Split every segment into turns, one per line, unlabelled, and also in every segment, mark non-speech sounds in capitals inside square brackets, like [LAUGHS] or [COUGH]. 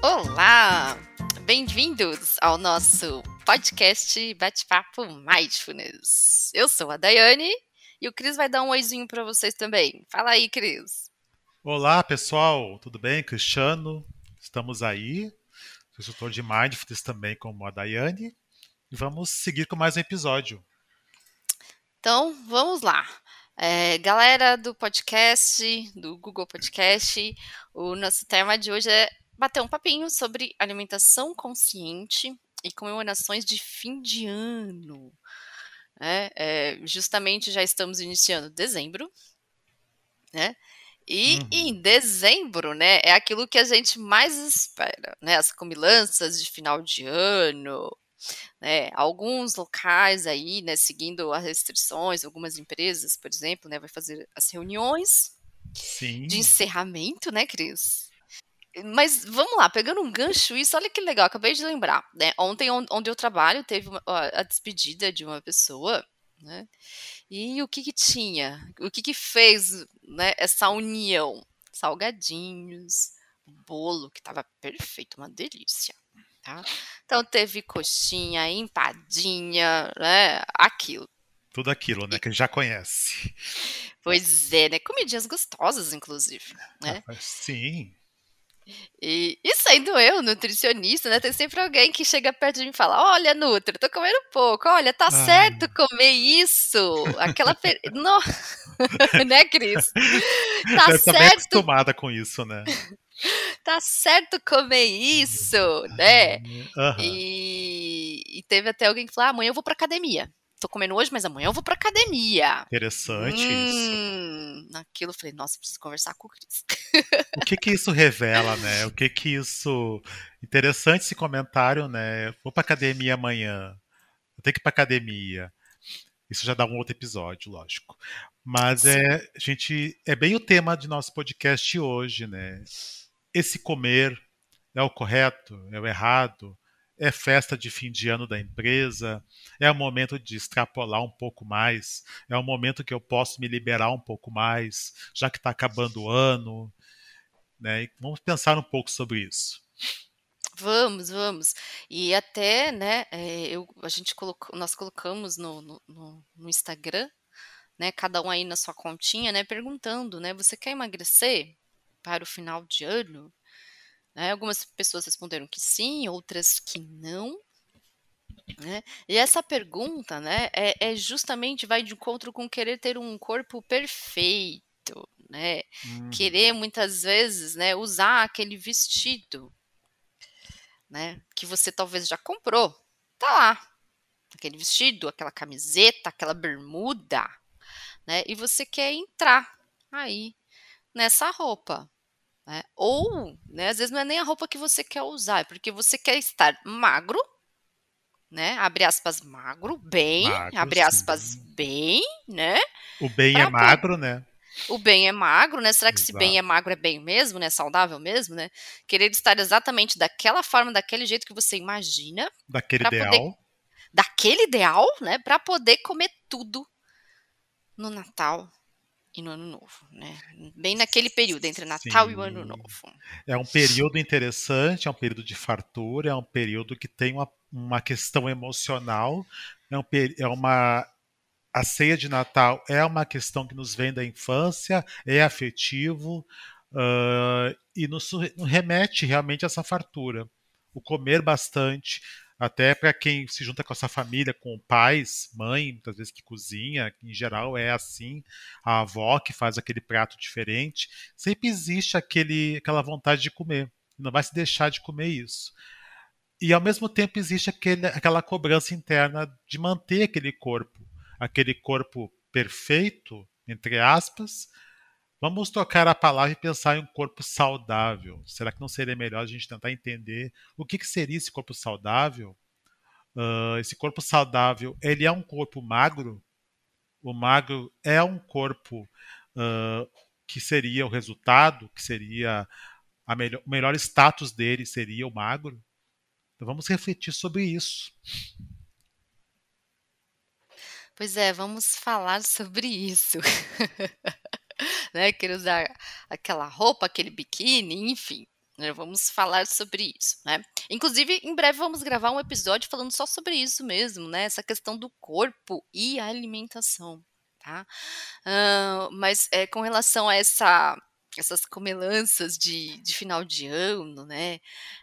Olá! Bem-vindos ao nosso podcast Bate-Papo Mindfulness. Eu sou a Daiane e o Cris vai dar um oizinho para vocês também. Fala aí, Cris.
Olá, pessoal, tudo bem? Cristiano, estamos aí. Sou instrutor de Mindfulness também, como a Daiane. E vamos seguir com mais um episódio.
Então, vamos lá. É, galera do podcast, do Google Podcast, o nosso tema de hoje é bater um papinho sobre alimentação consciente e comemorações de fim de ano. É, é, justamente já estamos iniciando dezembro, né? E uhum. em dezembro, né, é aquilo que a gente mais espera, né? As comilanças de final de ano, né, alguns locais aí, né, seguindo as restrições, algumas empresas, por exemplo, né, vai fazer as reuniões Sim. de encerramento, né, Cris? Mas vamos lá, pegando um gancho isso, olha que legal, acabei de lembrar, né? Ontem, onde eu trabalho, teve uma, a despedida de uma pessoa, né? E o que que tinha? O que que fez, né, essa união? Salgadinhos, bolo que estava perfeito, uma delícia. Tá? Então teve coxinha, empadinha, né? Aquilo.
Tudo aquilo, né? Que a gente já conhece.
Pois é, né? Comidinhas gostosas, inclusive. Né?
Ah, sim.
E, e, sendo eu nutricionista, né? Tem sempre alguém que chega perto de mim e fala: Olha, Nutri, tô comendo pouco, olha, tá ah. certo comer isso. Aquela. Per... no... [LAUGHS] né, Cris?
Tá Deve certo. Tá bem acostumada com isso, né?
tá certo comer isso, né? Uhum. E, e, teve até alguém que falou: ah, amanhã eu vou pra academia. Tô comendo hoje, mas amanhã eu vou pra academia.
Interessante hum,
isso. Naquilo eu falei, nossa, preciso conversar com o Cris. [LAUGHS]
O que que isso revela, né? O que que isso. Interessante esse comentário, né? Vou pra academia amanhã. Eu tenho que ir pra academia. Isso já dá um outro episódio, lógico. Mas é, gente, é bem o tema de nosso podcast hoje, né? esse comer é o correto, é o errado, é festa de fim de ano da empresa, é o momento de extrapolar um pouco mais, é o momento que eu posso me liberar um pouco mais, já que está acabando o ano. Né? vamos pensar um pouco sobre isso.
Vamos, vamos. E até, né, é, eu, a gente colocou, nós colocamos no, no, no Instagram, né, cada um aí na sua continha, né, perguntando, né, você quer emagrecer? para o final de ano? Né? Algumas pessoas responderam que sim, outras que não. Né? E essa pergunta né, é, é, justamente vai de encontro com querer ter um corpo perfeito, né? Hum. Querer muitas vezes né, usar aquele vestido né, que você talvez já comprou. Tá lá. Aquele vestido, aquela camiseta, aquela bermuda, né? E você quer entrar aí nessa roupa. Né? Ou, né, às vezes não é nem a roupa que você quer usar, é porque você quer estar magro, né? Abre aspas, magro, bem, magro, abre aspas, sim. bem, né?
O bem pra é magro, né?
O bem é magro, né? Será que Exato. se bem é magro é bem mesmo, né? Saudável mesmo, né? Querer estar exatamente daquela forma, daquele jeito que você imagina.
Daquele ideal. Poder,
daquele ideal, né? Para poder comer tudo no Natal, e no Ano Novo, né? Bem naquele período entre Natal Sim. e o Ano Novo.
É um período interessante, é um período de fartura, é um período que tem uma, uma questão emocional, é, um, é uma a ceia de Natal é uma questão que nos vem da infância, é afetivo uh, e nos remete realmente a essa fartura. O comer bastante, até para quem se junta com essa família, com pais, mãe, muitas vezes que cozinha, em geral é assim, a avó que faz aquele prato diferente, sempre existe aquele, aquela vontade de comer, não vai se deixar de comer isso. E ao mesmo tempo existe aquele, aquela cobrança interna de manter aquele corpo, aquele corpo perfeito, entre aspas, Vamos tocar a palavra e pensar em um corpo saudável. Será que não seria melhor a gente tentar entender o que, que seria esse corpo saudável? Uh, esse corpo saudável, ele é um corpo magro? O magro é um corpo uh, que seria o resultado, que seria melhor, o melhor status dele seria o magro? Então vamos refletir sobre isso.
Pois é, vamos falar sobre isso. [LAUGHS] né? Querer usar aquela roupa, aquele biquíni, enfim. Né? Vamos falar sobre isso, né? Inclusive, em breve vamos gravar um episódio falando só sobre isso mesmo, né? Essa questão do corpo e a alimentação, tá? Uh, mas é, com relação a essa, essas comelanças de, de final de ano, né?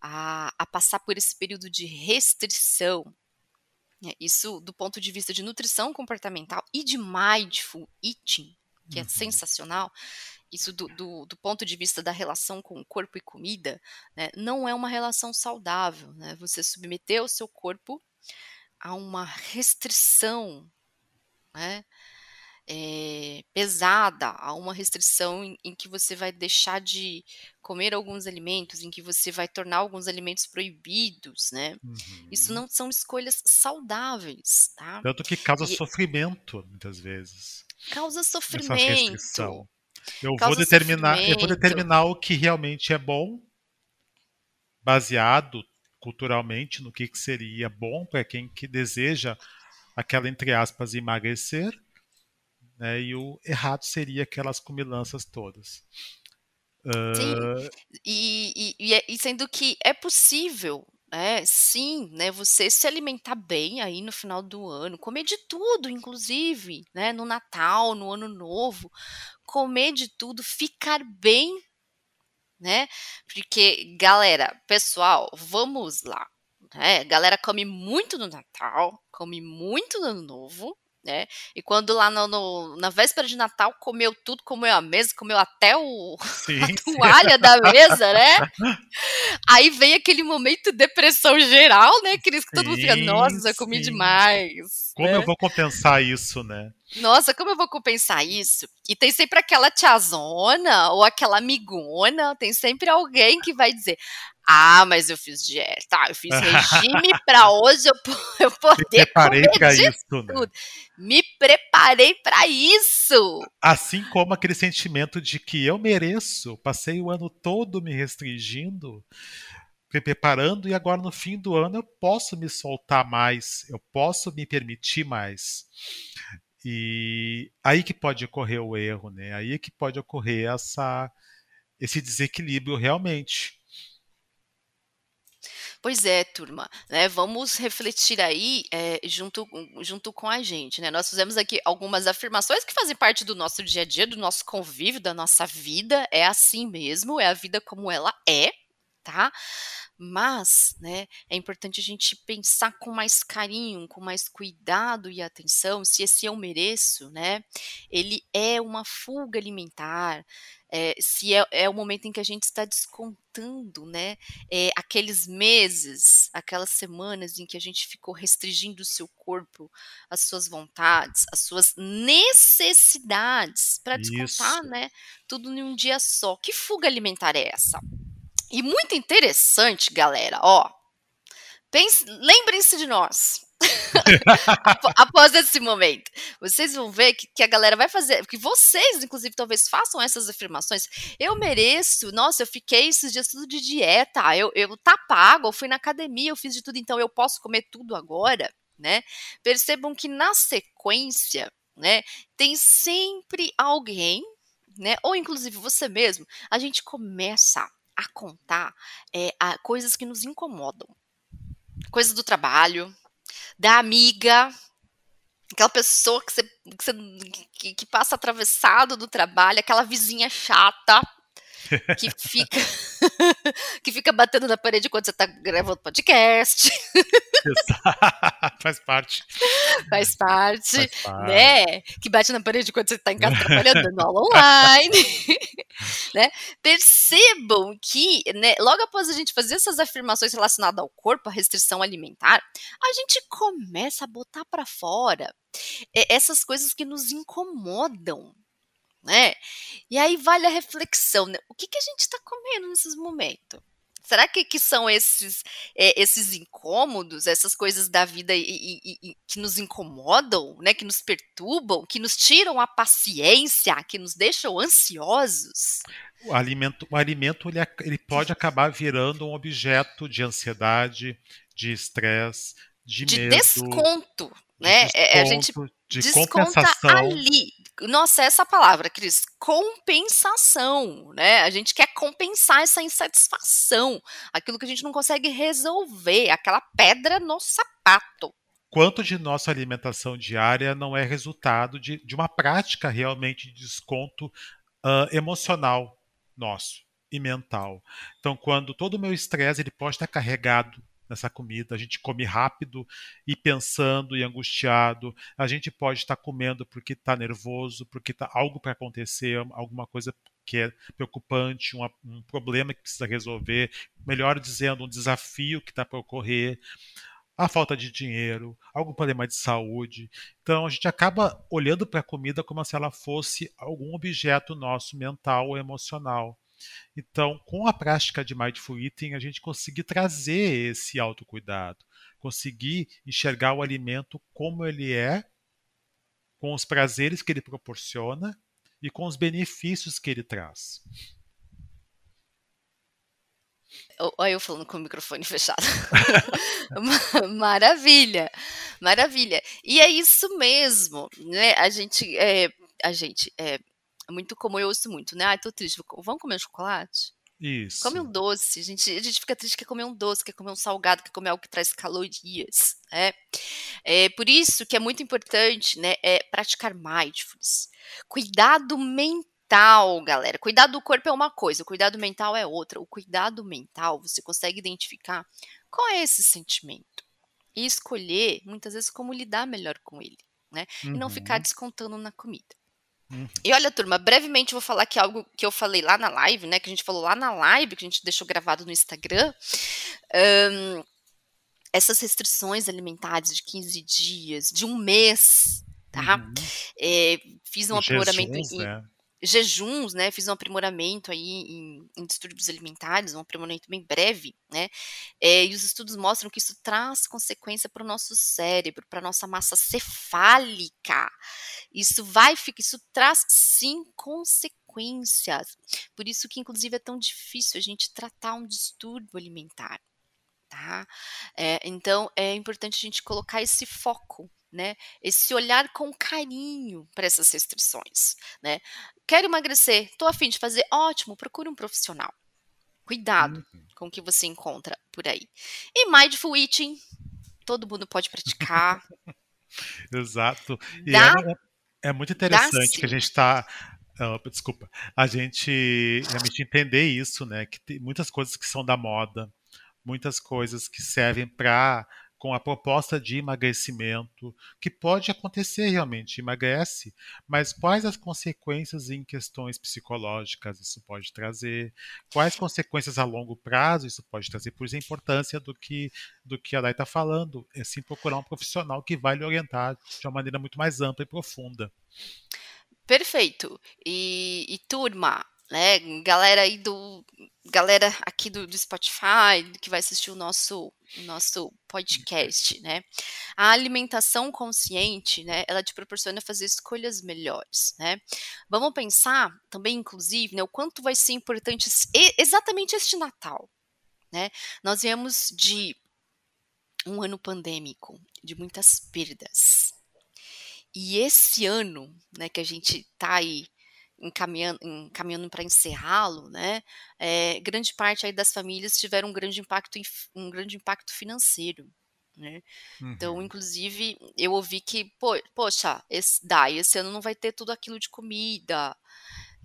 A, a passar por esse período de restrição, né? isso do ponto de vista de nutrição comportamental e de mindful eating, que é uhum. sensacional, isso do, do, do, ponto de vista da relação com corpo e comida, né, não é uma relação saudável. Né? Você submeter o seu corpo a uma restrição né, é, pesada, a uma restrição em, em, que você vai deixar de comer alguns alimentos, em que você vai tornar alguns alimentos proibidos, né? Uhum. Isso não são escolhas saudáveis, tá?
Tanto que causa e, sofrimento, muitas vezes.
Causa sofrimento.
Eu vou determinar, eu vou determinar o que realmente é bom, baseado culturalmente no que, que seria bom para quem que deseja aquela entre aspas emagrecer, né? E o errado seria aquelas comilanças todas.
Sim, uh... e, e, é, e, sendo que é possível, né? Sim, né? Você se alimentar bem aí no final do ano, comer de tudo, inclusive, né? No Natal, no Ano Novo, comer de tudo, ficar bem, né? Porque, galera, pessoal, vamos lá. Né? Galera come muito no Natal, come muito no Ano Novo, né? E quando lá no, no, na véspera de Natal comeu tudo, comeu a mesa, comeu até o, [LAUGHS] sim, a toalha sim. da mesa, né? Aí vem aquele momento de depressão geral, né? Que todo mundo fica, nossa, comi demais.
Como né? eu vou compensar isso, né?
Nossa, como eu vou compensar isso? E tem sempre aquela tiazona ou aquela amigona, tem sempre alguém que vai dizer: ah, mas eu fiz dieta, eu fiz regime para hoje eu, [LAUGHS] eu poder Me preparei para isso, né? tudo. Né? Me preparei para isso.
Assim como aquele sentimento de que eu mereço, passei o ano todo me restringindo, me preparando e agora no fim do ano eu posso me soltar mais, eu posso me permitir mais. E aí que pode ocorrer o erro, né? Aí que pode ocorrer essa esse desequilíbrio realmente.
Pois é, turma, né, vamos refletir aí é, junto, junto com a gente, né? Nós fizemos aqui algumas afirmações que fazem parte do nosso dia a dia, do nosso convívio, da nossa vida. É assim mesmo, é a vida como ela é, tá? Mas, né, é importante a gente pensar com mais carinho, com mais cuidado e atenção se esse eu mereço, né, ele é uma fuga alimentar, é, se é, é, o momento em que a gente está descontando, né, é, aqueles meses, aquelas semanas em que a gente ficou restringindo o seu corpo, as suas vontades, as suas necessidades, para descontar, né, tudo em um dia só. Que fuga alimentar é essa? E muito interessante, galera, ó. Lembrem-se de nós. [LAUGHS] Após esse momento, vocês vão ver que, que, a galera vai fazer, que vocês, inclusive, talvez façam essas afirmações. Eu mereço, nossa, eu fiquei esses dias tudo de dieta, eu, eu tá pago, eu fui na academia, eu fiz de tudo, então eu posso comer tudo agora, né? Percebam que na sequência, né, tem sempre alguém, né, ou inclusive você mesmo, a gente começa a contar é, a coisas que nos incomodam. Coisas do trabalho, da amiga, aquela pessoa que, você, que, você, que, que passa atravessado do trabalho, aquela vizinha chata que fica [LAUGHS] que fica batendo na parede quando você está gravando podcast.
Faz parte.
Faz parte, Faz parte, né? Que bate na parede quando você está em casa trabalhando, dando aula online. [LAUGHS] né? Percebam que, né, logo após a gente fazer essas afirmações relacionadas ao corpo, à restrição alimentar, a gente começa a botar para fora essas coisas que nos incomodam, né? E aí vale a reflexão, né? O que, que a gente está comendo nesses momentos? Será que, que são esses, é, esses incômodos, essas coisas da vida e, e, e, que nos incomodam, né, que nos perturbam, que nos tiram a paciência, que nos deixam ansiosos?
O alimento, o alimento ele, ele pode acabar virando um objeto de ansiedade, de estresse, de, de
medo, desconto. Né?
De
é, a gente
de
desconta ali. Nossa, essa palavra, Cris, compensação, né? A gente quer compensar essa insatisfação, aquilo que a gente não consegue resolver, aquela pedra no sapato.
Quanto de nossa alimentação diária não é resultado de, de uma prática realmente de desconto uh, emocional nosso e mental. Então, quando todo o meu estresse ele pode estar carregado nessa comida, a gente come rápido e pensando e angustiado, a gente pode estar comendo porque está nervoso, porque está algo para acontecer, alguma coisa que é preocupante, um, um problema que precisa resolver, melhor dizendo, um desafio que está para ocorrer a falta de dinheiro, algum problema de saúde. Então a gente acaba olhando para a comida como se ela fosse algum objeto nosso mental ou emocional. Então, com a prática de mindful eating, a gente conseguir trazer esse autocuidado, conseguir enxergar o alimento como ele é, com os prazeres que ele proporciona e com os benefícios que ele traz.
Olha eu falando com o microfone [LAUGHS] fechado. [LAUGHS] maravilha, maravilha. E é isso mesmo, né? A gente, é, a gente, é, é muito como eu ouço muito, né? Ai, tô triste, vamos comer um chocolate?
Isso.
Come um doce. A gente, a gente fica triste, quer comer um doce, quer comer um salgado, quer comer algo que traz calorias, né? É por isso que é muito importante, né? É praticar mindfulness. Cuidado mental, galera. Cuidado do corpo é uma coisa, o cuidado mental é outra. O cuidado mental, você consegue identificar qual é esse sentimento e escolher, muitas vezes, como lidar melhor com ele, né? Uhum. E não ficar uhum. descontando na comida. Uhum. E olha, turma, brevemente vou falar aqui algo que eu falei lá na live, né? Que a gente falou lá na live, que a gente deixou gravado no Instagram. Um, essas restrições alimentares de 15 dias, de um mês, tá? Uhum. É, fiz um Jesus, em, né? Jejuns, né? Fiz um aprimoramento aí em, em distúrbios alimentares, um aprimoramento bem breve, né? É, e os estudos mostram que isso traz consequência para o nosso cérebro, para nossa massa cefálica. Isso vai ficar, isso traz sim consequências. Por isso que inclusive é tão difícil a gente tratar um distúrbio alimentar. Tá? É, então é importante a gente colocar esse foco né? Esse olhar com carinho para essas restrições, né? Quero emagrecer, tô afim de fazer, ótimo, procure um profissional. Cuidado uhum. com o que você encontra por aí. E mindful eating, todo mundo pode praticar.
Exato. E Dá, é, é, muito interessante que a gente está Oh, desculpa, a gente realmente entender isso, né? Que tem muitas coisas que são da moda, muitas coisas que servem para com a proposta de emagrecimento, que pode acontecer realmente, emagrece, mas quais as consequências em questões psicológicas isso pode trazer, quais consequências a longo prazo isso pode trazer, por isso a importância do que, do que a Dai está falando, é sim procurar um profissional que vai lhe orientar de uma maneira muito mais ampla e profunda.
Perfeito. E, e turma, né? Galera aí do galera aqui do, do, Spotify que vai assistir o nosso o nosso podcast, né? A alimentação consciente, né? Ela te proporciona fazer escolhas melhores, né? Vamos pensar também, inclusive, né? O quanto vai ser importante exatamente este Natal, né? Nós viemos de um ano pandêmico, de muitas perdas. E esse ano, né, que a gente tá aí encaminhando, encaminhando para encerrá-lo, né, é, grande parte aí das famílias tiveram um grande impacto, um grande impacto financeiro. Né? Então, uhum. Então, inclusive, eu ouvi que, pô, poxa, esse, dá, esse ano não vai ter tudo aquilo de comida.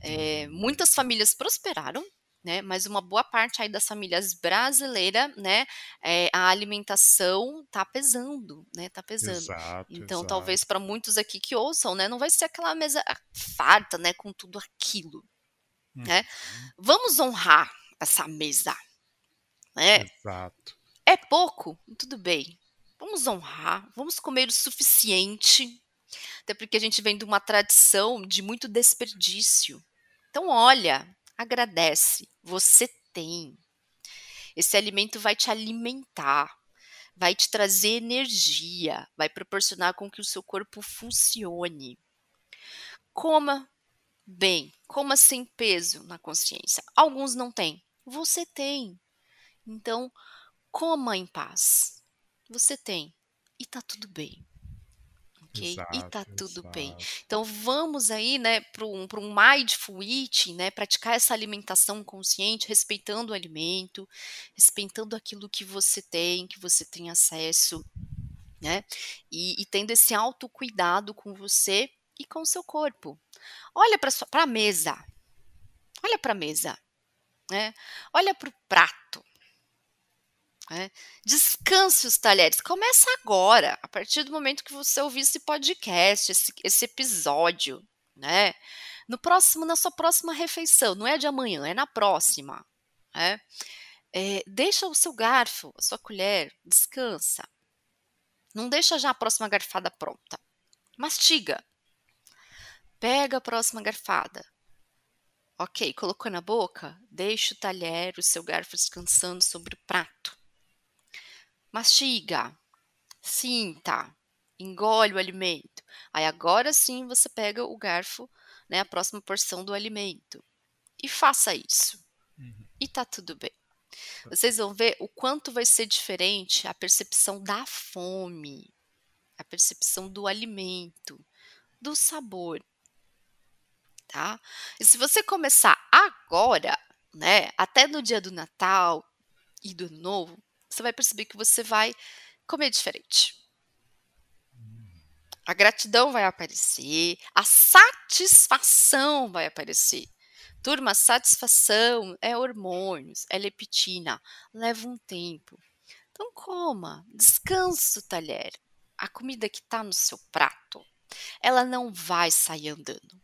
É, muitas famílias prosperaram, né? Mas uma boa parte aí das famílias brasileiras, né? É, a alimentação tá pesando, né? Tá pesando. Exato, então, exato. talvez para muitos aqui que ouçam, né? Não vai ser aquela mesa farta, né? Com tudo aquilo, né? uhum. né? Vamos honrar essa mesa, né? Exato. É pouco, tudo bem. Vamos honrar, vamos comer o suficiente, até porque a gente vem de uma tradição de muito desperdício. Então, olha, agradece. Você tem. Esse alimento vai te alimentar, vai te trazer energia, vai proporcionar com que o seu corpo funcione. Coma bem, coma sem peso na consciência. Alguns não têm, você tem. Então, coma em paz. Você tem e tá tudo bem. Ok?
Exato,
e tá tudo
exato.
bem. Então vamos aí, né, para um, pra um mindful eating, né, praticar essa alimentação consciente, respeitando o alimento, respeitando aquilo que você tem, que você tem acesso, né, e, e tendo esse autocuidado com você e com o seu corpo. Olha para a mesa, olha para a mesa, né, olha para o prato, né? Descanse os talheres. Começa agora, a partir do momento que você ouvir esse podcast, esse, esse episódio, né? No próximo, na sua próxima refeição, não é de amanhã, é na próxima. Né? É, deixa o seu garfo, a sua colher, descansa. Não deixa já a próxima garfada pronta. Mastiga. Pega a próxima garfada. Ok, colocou na boca? Deixa o talher, o seu garfo descansando sobre o prato mastiga, sinta, engole o alimento. Aí agora sim você pega o garfo, né, a próxima porção do alimento. E faça isso. Uhum. E tá tudo bem. Vocês vão ver o quanto vai ser diferente a percepção da fome, a percepção do alimento, do sabor. Tá? E se você começar agora, né, até no dia do Natal e do Novo, você vai perceber que você vai comer diferente. A gratidão vai aparecer, a satisfação vai aparecer. Turma, satisfação é hormônios, é leptina, leva um tempo. Então coma, descansa o talher. A comida que está no seu prato, ela não vai sair andando.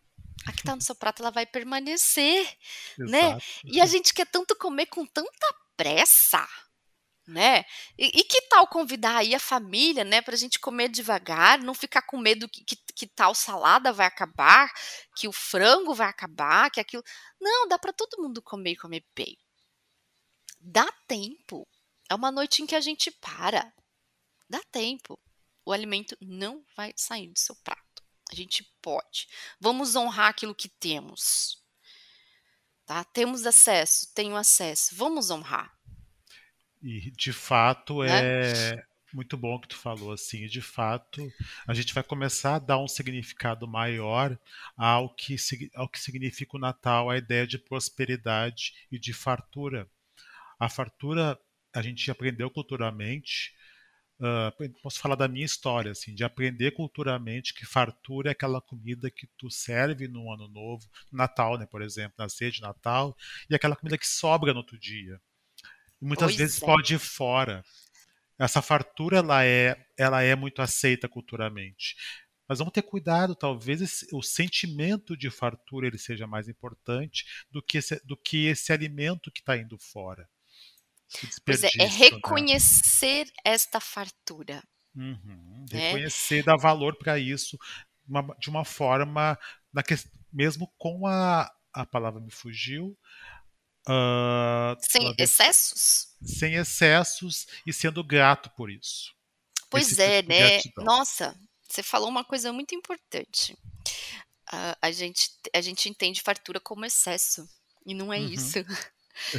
A que está no seu prato, ela vai permanecer, né? E a gente quer tanto comer com tanta pressa né? E, e, que tal convidar aí a família, né, para a gente comer devagar, não ficar com medo que, que, que, tal salada vai acabar, que o frango vai acabar, que aquilo. Não, dá para todo mundo comer e comer bem. Dá tempo. É uma noite em que a gente para. Dá tempo. O alimento não vai sair do seu prato. A gente pode. Vamos honrar aquilo que temos. Tá? Temos acesso, tenho acesso. Vamos honrar.
E de fato né? é muito bom que tu falou assim, de fato, a gente vai começar a dar um significado maior ao que, ao que significa o Natal, a ideia de prosperidade e de fartura. A fartura a gente aprendeu culturalmente, uh, posso falar da minha história, assim, de aprender culturalmente que fartura é aquela comida que tu serve no ano novo, Natal, né, por exemplo, na ceia de Natal, e aquela comida que sobra no outro dia e muitas pois vezes é. pode ir fora. Essa fartura ela é, ela é muito aceita culturalmente. Mas vamos ter cuidado, talvez esse, o sentimento de fartura ele seja mais importante do que esse, do que esse alimento que está indo fora.
Pois é, é reconhecer né? esta fartura.
Uhum, né? reconhecer, dar valor para isso uma, de uma forma, na que, mesmo com a, a palavra me fugiu,
Uh, sem excessos?
Sem excessos e sendo grato por isso.
Pois Esse é, tipo né? Nossa, você falou uma coisa muito importante. Uh, a, gente, a gente entende fartura como excesso, e não é uhum. isso. [LAUGHS]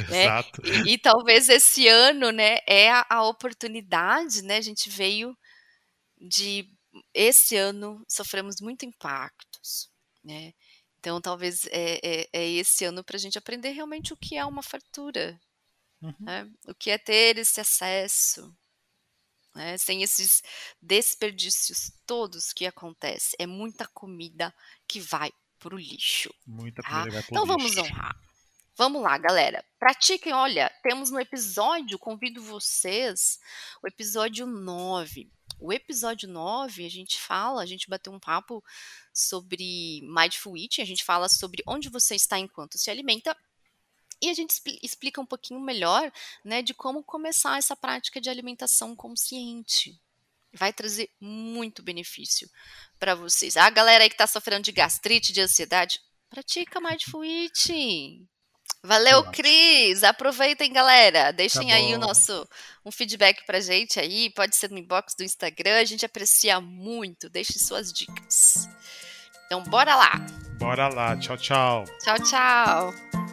Né? Exato. E, e, talvez esse ano, né, é a, a oportunidade, né? A gente veio de esse ano sofremos muito impactos, né? Então, talvez é, é, é esse ano para a gente aprender realmente o que é uma fartura, uhum. né? o que é ter esse acesso, né? sem esses desperdícios todos que acontecem. É muita comida que vai para o lixo.
Muita tá? comida vai
Então,
lixo.
vamos honrar. Vamos lá, galera. Pratiquem. Olha, temos no episódio, convido vocês, o episódio 9 o episódio 9, a gente fala, a gente bateu um papo sobre Mindful Eating, a gente fala sobre onde você está enquanto se alimenta e a gente explica um pouquinho melhor, né, de como começar essa prática de alimentação consciente. Vai trazer muito benefício para vocês. A galera aí que está sofrendo de gastrite, de ansiedade, pratica Mindful Eating. Valeu, Cris! Aproveitem, galera. Deixem tá aí o nosso um feedback pra gente aí. Pode ser no inbox do Instagram. A gente aprecia muito. Deixe suas dicas. Então, bora lá.
Bora lá. Tchau, tchau.
Tchau, tchau.